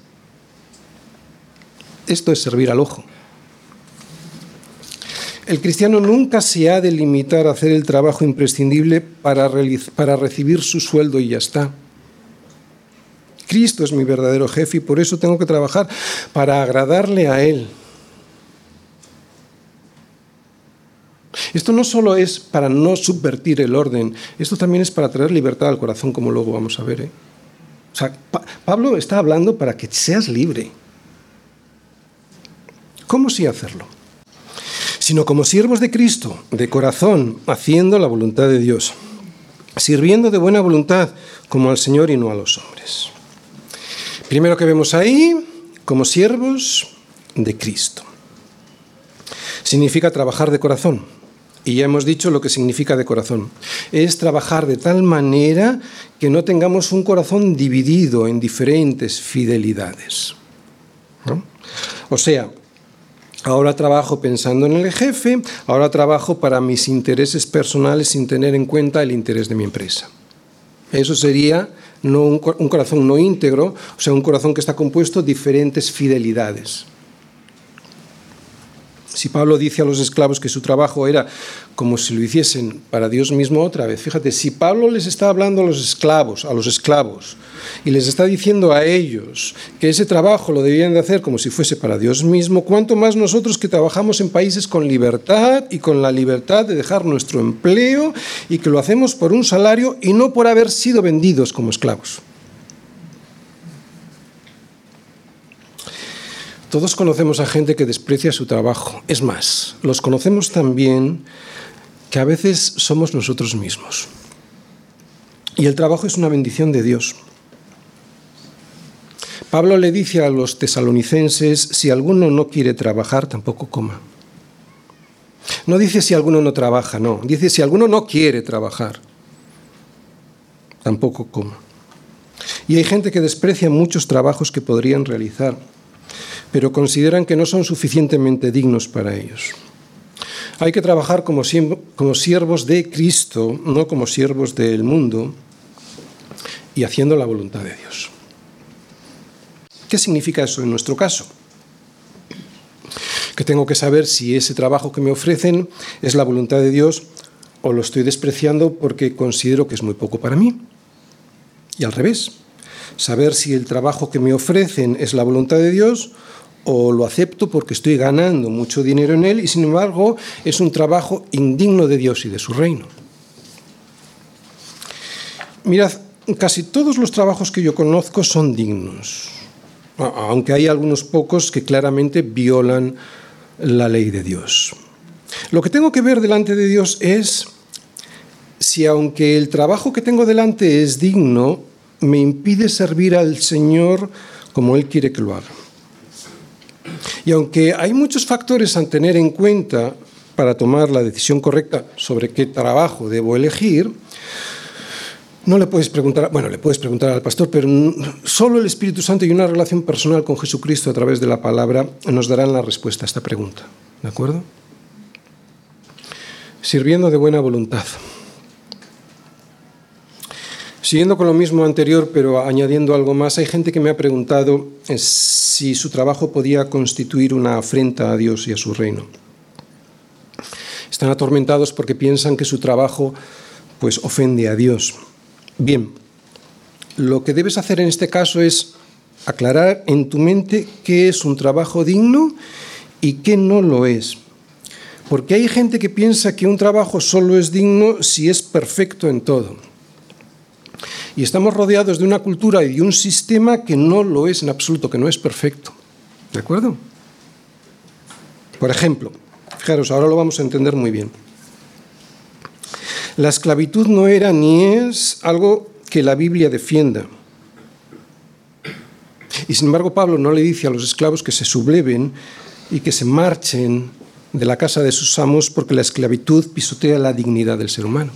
Esto es servir al ojo. El cristiano nunca se ha de limitar a hacer el trabajo imprescindible para, para recibir su sueldo y ya está. Cristo es mi verdadero jefe y por eso tengo que trabajar para agradarle a Él. Esto no solo es para no subvertir el orden, esto también es para traer libertad al corazón, como luego vamos a ver. ¿eh? O sea, Pablo está hablando para que seas libre. ¿Cómo sí hacerlo? Sino como siervos de Cristo, de corazón, haciendo la voluntad de Dios, sirviendo de buena voluntad como al Señor y no a los hombres. Primero que vemos ahí, como siervos de Cristo. Significa trabajar de corazón. Y ya hemos dicho lo que significa de corazón. Es trabajar de tal manera que no tengamos un corazón dividido en diferentes fidelidades. O sea, Ahora trabajo pensando en el jefe, ahora trabajo para mis intereses personales sin tener en cuenta el interés de mi empresa. Eso sería no un, corazón no íntegro, o sea, un corazón que está compuesto de diferentes fidelidades. Si Pablo dice a los esclavos que su trabajo era como si lo hiciesen para Dios mismo otra vez, fíjate, si Pablo les está hablando a los esclavos, a los esclavos, y les está diciendo a ellos que ese trabajo lo debían de hacer como si fuese para Dios mismo, cuánto más nosotros que trabajamos en países con libertad y con la libertad de dejar nuestro empleo y que lo hacemos por un salario y no por haber sido vendidos como esclavos. Todos conocemos a gente que desprecia su trabajo. Es más, los conocemos también que a veces somos nosotros mismos. Y el trabajo es una bendición de Dios. Pablo le dice a los tesalonicenses, si alguno no quiere trabajar, tampoco coma. No dice si alguno no trabaja, no. Dice si alguno no quiere trabajar, tampoco coma. Y hay gente que desprecia muchos trabajos que podrían realizar pero consideran que no son suficientemente dignos para ellos. Hay que trabajar como, siervos de Cristo, no como siervos del mundo, y haciendo la voluntad de Dios. ¿Qué significa eso en nuestro caso? Que tengo que saber si ese trabajo que me ofrecen es la voluntad de Dios o lo estoy despreciando porque considero que es muy poco para mí. Y al revés, saber si el trabajo que me ofrecen es la voluntad de Dios o lo acepto porque estoy ganando mucho dinero en él y sin embargo es un trabajo indigno de Dios y de su reino. Mirad, casi todos los trabajos que yo conozco son dignos, aunque hay algunos pocos que claramente violan la ley de Dios. Lo que tengo que ver delante de Dios es si aunque el trabajo que tengo delante es digno, me impide servir al Señor como Él quiere que lo haga. Y aunque hay muchos factores a tener en cuenta para tomar la decisión correcta sobre qué trabajo debo elegir, no le puedes preguntar, bueno, le puedes preguntar al pastor, pero solo el Espíritu Santo y una relación personal con Jesucristo a través de la palabra nos darán la respuesta a esta pregunta. ¿De acuerdo? Sirviendo de buena voluntad. Siguiendo con lo mismo anterior, pero añadiendo algo más, hay gente que me ha preguntado eh, si su trabajo podía constituir una afrenta a Dios y a su reino. Están atormentados porque piensan que su trabajo pues ofende a Dios. Bien, lo que debes hacer en este caso es aclarar en tu mente qué es un trabajo digno y qué no lo es. Porque hay gente que piensa que un trabajo solo es digno si es perfecto en todo. Y estamos rodeados de una cultura y de un sistema que no lo es en absoluto, que no es perfecto. ¿De acuerdo? Por ejemplo, fijaros, ahora lo vamos a entender muy bien. La esclavitud no era ni es algo que la Biblia defienda. Y sin embargo Pablo no le dice a los esclavos que se subleven y que se marchen de la casa de sus amos porque la esclavitud pisotea la dignidad del ser humano.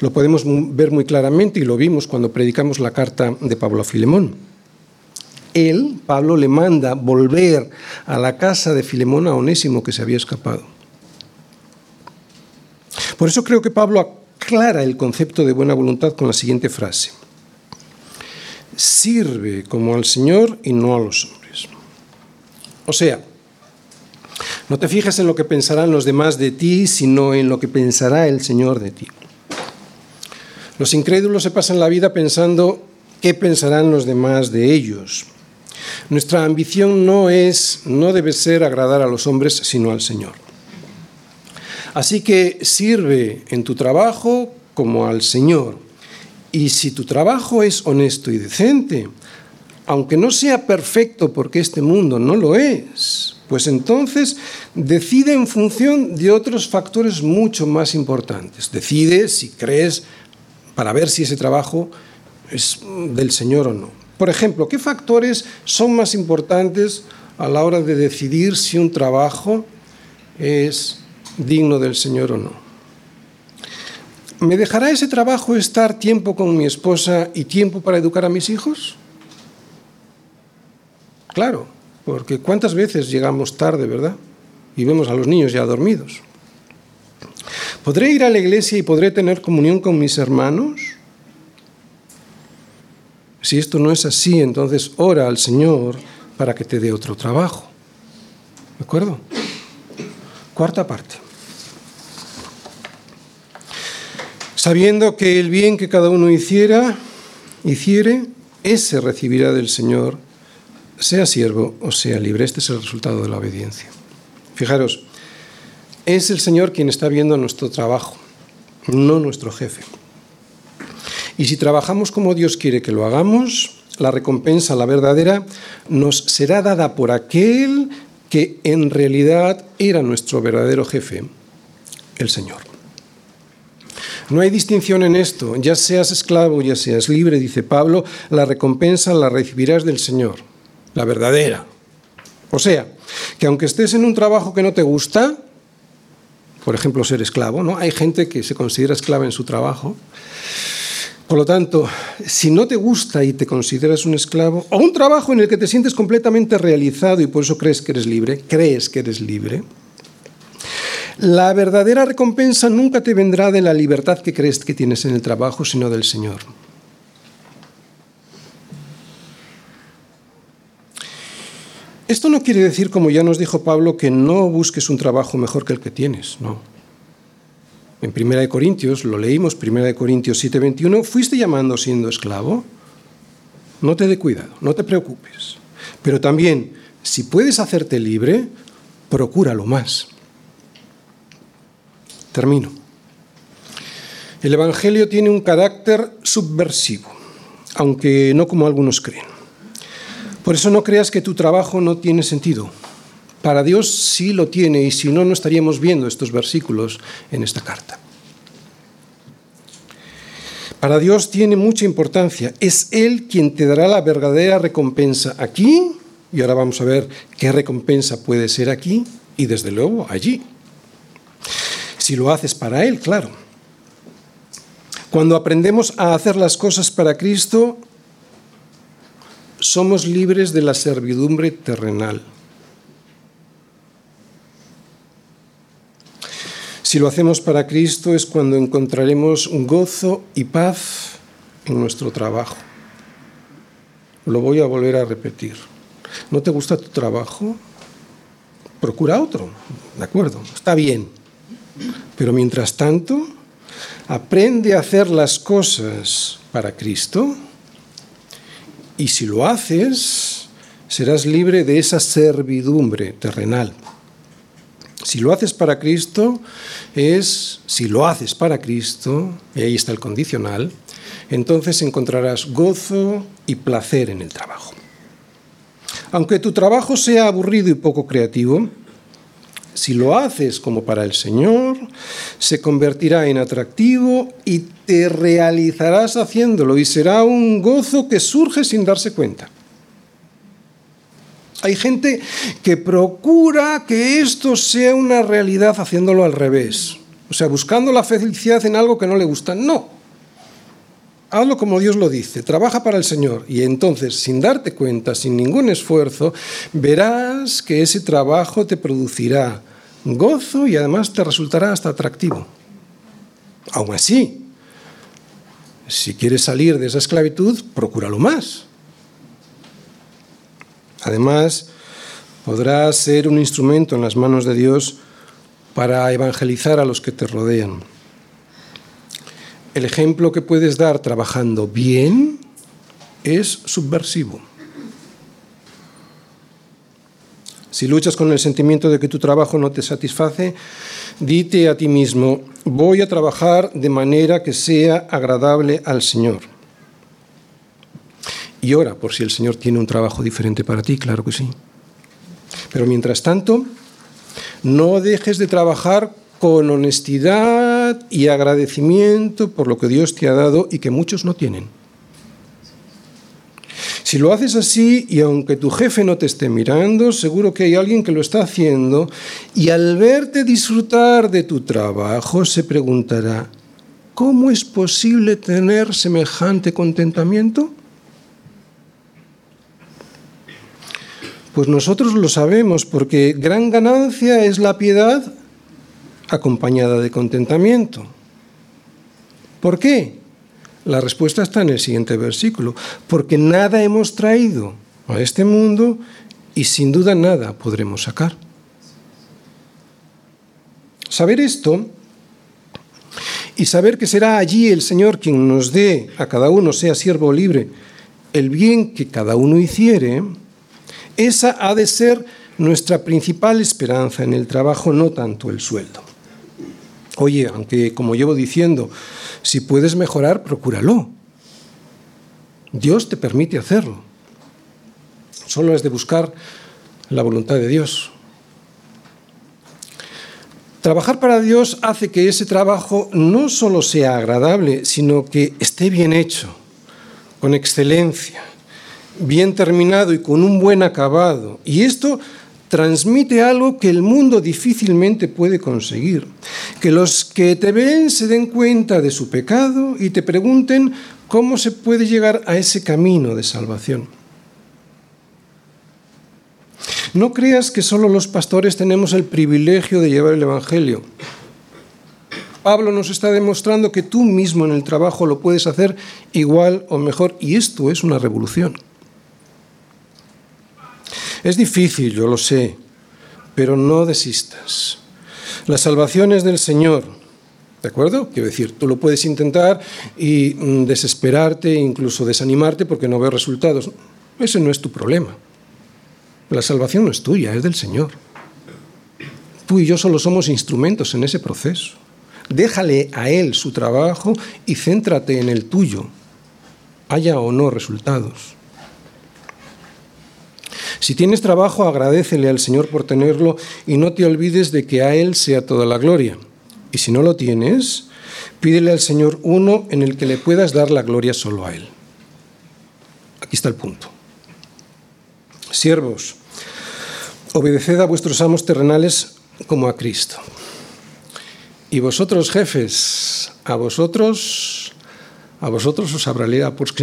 Lo podemos ver muy claramente y lo vimos cuando predicamos la carta de Pablo a Filemón. Él, Pablo, le manda volver a la casa de Filemón a Onésimo que se había escapado. Por eso creo que Pablo aclara el concepto de buena voluntad con la siguiente frase. Sirve como al Señor y no a los hombres. O sea, no te fijes en lo que pensarán los demás de ti, sino en lo que pensará el Señor de ti. Los incrédulos se pasan la vida pensando qué pensarán los demás de ellos. Nuestra ambición no es, no debe ser agradar a los hombres, sino al Señor. Así que sirve en tu trabajo como al Señor. Y si tu trabajo es honesto y decente, aunque no sea perfecto porque este mundo no lo es, pues entonces decide en función de otros factores mucho más importantes. Decide si crees para ver si ese trabajo es del Señor o no. Por ejemplo, ¿qué factores son más importantes a la hora de decidir si un trabajo es digno del Señor o no? ¿Me dejará ese trabajo estar tiempo con mi esposa y tiempo para educar a mis hijos? Claro, porque ¿cuántas veces llegamos tarde, verdad? Y vemos a los niños ya dormidos. ¿Podré ir a la iglesia y podré tener comunión con mis hermanos? Si esto no es así, entonces ora al Señor para que te dé otro trabajo. ¿De acuerdo? Cuarta parte. Sabiendo que el bien que cada uno hiciera, hiciere, ese recibirá del Señor, sea siervo o sea libre. Este es el resultado de la obediencia. Fijaros, es el Señor quien está viendo nuestro trabajo, no nuestro jefe. Y si trabajamos como Dios quiere que lo hagamos, la recompensa, la verdadera, nos será dada por aquel que en realidad era nuestro verdadero jefe, el Señor. No hay distinción en esto, ya seas esclavo, ya seas libre, dice Pablo, la recompensa la recibirás del Señor, la verdadera. O sea, que aunque estés en un trabajo que no te gusta, por ejemplo, ser esclavo. ¿no? Hay gente que se considera esclava en su trabajo. Por lo tanto, si no te gusta y te consideras un esclavo, o un trabajo en el que te sientes completamente realizado y por eso crees que eres libre, crees que eres libre, la verdadera recompensa nunca te vendrá de la libertad que crees que tienes en el trabajo, sino del Señor. Esto no quiere decir, como ya nos dijo Pablo, que no busques un trabajo mejor que el que tienes, no. En 1 Corintios, lo leímos, 1 Corintios 7:21, ¿fuiste llamando siendo esclavo? No te dé cuidado, no te preocupes. Pero también, si puedes hacerte libre, procúralo más. Termino. El Evangelio tiene un carácter subversivo, aunque no como algunos creen. Por eso no creas que tu trabajo no tiene sentido. Para Dios sí lo tiene y si no, no estaríamos viendo estos versículos en esta carta. Para Dios tiene mucha importancia. Es Él quien te dará la verdadera recompensa aquí, y ahora vamos a ver qué recompensa puede ser aquí y desde luego allí. Si lo haces para Él, claro. Cuando aprendemos a hacer las cosas para Cristo, somos libres de la servidumbre terrenal. Si lo hacemos para Cristo es cuando encontraremos gozo y paz en nuestro trabajo. Lo voy a volver a repetir. ¿No te gusta tu trabajo? Procura otro, ¿de acuerdo? Está bien. Pero mientras tanto, aprende a hacer las cosas para Cristo y si lo haces, serás libre de esa servidumbre terrenal. Si lo haces para Cristo, es, si lo haces para Cristo, y ahí está el condicional, entonces encontrarás gozo y placer en el trabajo. Aunque tu trabajo sea aburrido y poco creativo, si lo haces como para el Señor, se convertirá en atractivo y te realizarás haciéndolo y será un gozo que surge sin darse cuenta. Hay gente que procura que esto sea una realidad haciéndolo al revés. O sea, buscando la felicidad en algo que no le gusta. No. Hazlo como Dios lo dice. Trabaja para el Señor. Y entonces, sin darte cuenta, sin ningún esfuerzo, verás que ese trabajo te producirá gozo y además te resultará hasta atractivo. Aún así, si quieres salir de esa esclavitud, procúralo más. Además, podrás ser un instrumento en las manos de Dios para evangelizar a los que te rodean. El ejemplo que puedes dar trabajando bien es subversivo. Si luchas con el sentimiento de que tu trabajo no te satisface, dite a ti mismo, voy a trabajar de manera que sea agradable al Señor y ora por si el Señor tiene un trabajo diferente para ti, claro que sí. Pero mientras tanto, no dejes de trabajar con honestidad y agradecimiento por lo que Dios te ha dado y que muchos no tienen. Si lo haces así y aunque tu jefe no te esté mirando, seguro que hay alguien que lo está haciendo y al verte disfrutar de tu trabajo se preguntará, ¿cómo es posible tener semejante contentamiento? Pues nosotros lo sabemos, porque gran ganancia es la piedad acompañada de contentamiento. ¿Por qué? La respuesta está en el siguiente versículo. Porque nada hemos traído a este mundo y sin duda nada podremos sacar. Saber esto y saber que será allí el Señor quien nos dé a cada uno, sea siervo libre, el bien que cada uno hiciere, esa ha de ser nuestra principal esperanza en el trabajo, no tanto el sueldo. Oye, aunque como llevo diciendo, si puedes mejorar, procúralo. Dios te permite hacerlo. Solo es de buscar la voluntad de Dios. Trabajar para Dios hace que ese trabajo no solo sea agradable, sino que esté bien hecho, con excelencia bien terminado y con un buen acabado. Y esto transmite algo que el mundo difícilmente puede conseguir. Que los que te ven se den cuenta de su pecado y te pregunten cómo se puede llegar a ese camino de salvación. No creas que solo los pastores tenemos el privilegio de llevar el Evangelio. Pablo nos está demostrando que tú mismo en el trabajo lo puedes hacer igual o mejor y esto es una revolución. Es difícil, yo lo sé, pero no desistas. La salvación es del Señor. ¿De acuerdo? Quiero decir, tú lo puedes intentar y mm, desesperarte, incluso desanimarte porque no ves resultados. Ese no es tu problema. La salvación no es tuya, es del Señor. Tú y yo solo somos instrumentos en ese proceso. Déjale a Él su trabajo y céntrate en el tuyo, haya o no resultados. Si tienes trabajo, agradecele al Señor por tenerlo y no te olvides de que a Él sea toda la gloria. Y si no lo tienes, pídele al Señor uno en el que le puedas dar la gloria solo a Él. Aquí está el punto. Siervos, obedeced a vuestros amos terrenales como a Cristo. Y vosotros, jefes, a vosotros, a vosotros os hablaré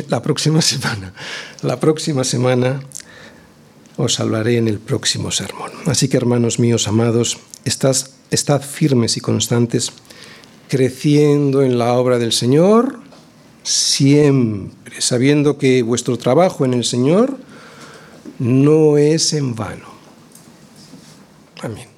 la próxima semana. La próxima semana os hablaré en el próximo sermón. Así que, hermanos míos amados, estad firmes y constantes, creciendo en la obra del Señor, siempre, sabiendo que vuestro trabajo en el Señor no es en vano. Amén.